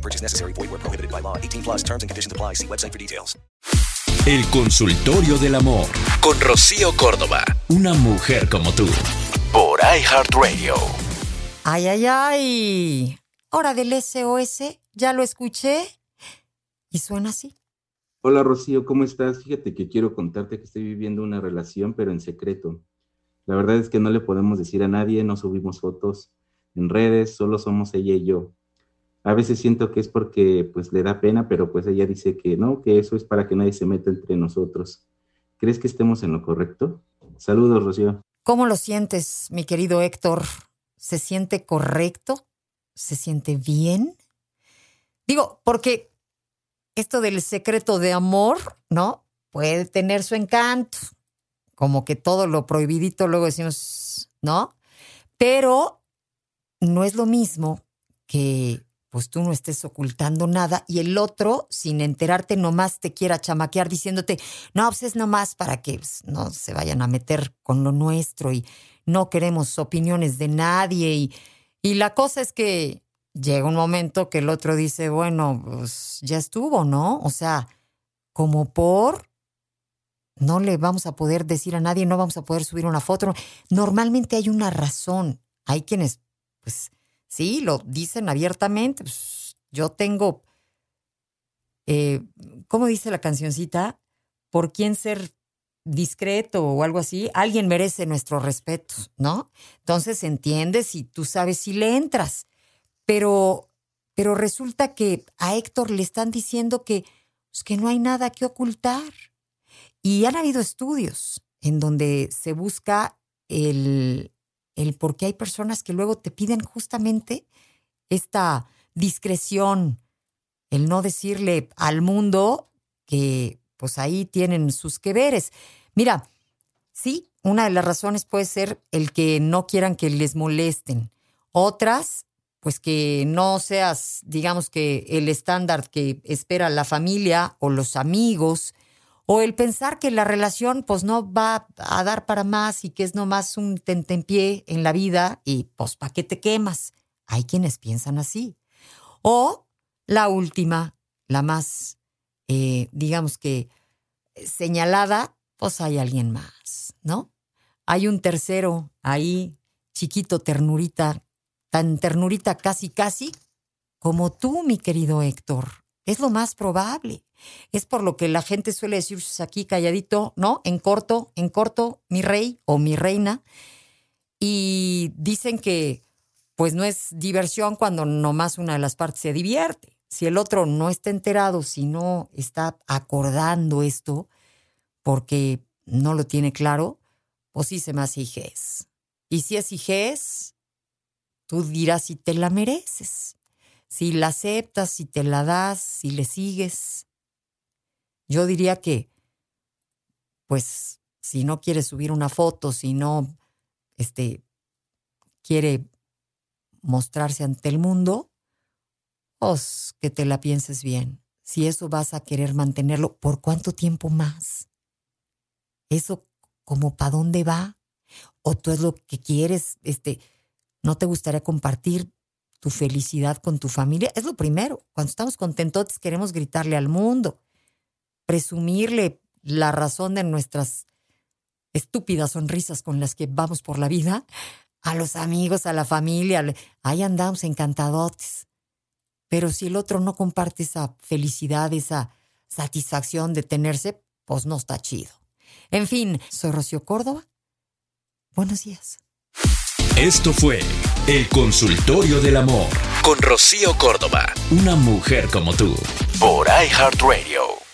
No purchase necessary. Void where prohibited by law. 18 plus terms and conditions apply. See website for details. El consultorio del amor con Rocío Córdoba. Una mujer como tú. Por iHeartRadio. Ay, ay, ay. Hora del SOS. Ya lo escuché. Y suena así. Hola Rocío, ¿cómo estás? Fíjate que quiero contarte que estoy viviendo una relación, pero en secreto. La verdad es que no le podemos decir a nadie, no subimos fotos en redes, solo somos ella y yo. A veces siento que es porque pues le da pena, pero pues ella dice que no, que eso es para que nadie se meta entre nosotros. ¿Crees que estemos en lo correcto? Saludos, Rocío. ¿Cómo lo sientes, mi querido Héctor? ¿Se siente correcto? ¿Se siente bien? Digo, porque esto del secreto de amor, ¿no? Puede tener su encanto. Como que todo lo prohibidito luego decimos, ¿no? Pero no es lo mismo que pues tú no estés ocultando nada y el otro, sin enterarte, nomás te quiera chamaquear diciéndote, no, pues es nomás para que pues, no se vayan a meter con lo nuestro y no queremos opiniones de nadie. Y, y la cosa es que llega un momento que el otro dice, bueno, pues ya estuvo, ¿no? O sea, como por, no le vamos a poder decir a nadie, no vamos a poder subir una foto. Normalmente hay una razón. Hay quienes, pues, sí, lo dicen abiertamente. Pues, yo tengo, eh, ¿cómo dice la cancioncita? ¿Por quién ser discreto o algo así? Alguien merece nuestro respeto, ¿no? Entonces entiendes y tú sabes si le entras. Pero, pero resulta que a Héctor le están diciendo que, pues, que no hay nada que ocultar. Y han habido estudios en donde se busca el, el por qué hay personas que luego te piden justamente esta discreción, el no decirle al mundo que pues ahí tienen sus que veres. Mira, sí, una de las razones puede ser el que no quieran que les molesten. Otras, pues que no seas, digamos que el estándar que espera la familia o los amigos, o el pensar que la relación pues no va a dar para más y que es nomás un tentempié en la vida y pues ¿para qué te quemas? Hay quienes piensan así. O la última, la más, eh, digamos que señalada, pues hay alguien más, ¿no? Hay un tercero ahí, chiquito, ternurita, tan ternurita casi, casi, como tú, mi querido Héctor. Es lo más probable. Es por lo que la gente suele decir "Pues, aquí calladito, ¿no? En corto, en corto, mi rey o mi reina. Y dicen que pues no es diversión cuando nomás una de las partes se divierte. Si el otro no está enterado, si no está acordando esto, porque no lo tiene claro, pues sí se me hace hijez. Y si es hijez, tú dirás si te la mereces, si la aceptas, si te la das, si le sigues. Yo diría que, pues, si no quiere subir una foto, si no, este, quiere mostrarse ante el mundo, pues que te la pienses bien. Si eso vas a querer mantenerlo, ¿por cuánto tiempo más? ¿Eso como para dónde va? ¿O tú es lo que quieres? Este, ¿No te gustaría compartir tu felicidad con tu familia? Es lo primero. Cuando estamos contentos queremos gritarle al mundo, presumirle la razón de nuestras estúpidas sonrisas con las que vamos por la vida a los amigos, a la familia. Ahí andamos encantadotes. Pero si el otro no comparte esa felicidad, esa satisfacción de tenerse, pues no está chido. En fin, soy Rocío Córdoba. Buenos días. Esto fue El Consultorio del Amor con Rocío Córdoba. Una mujer como tú. Por iHeartRadio.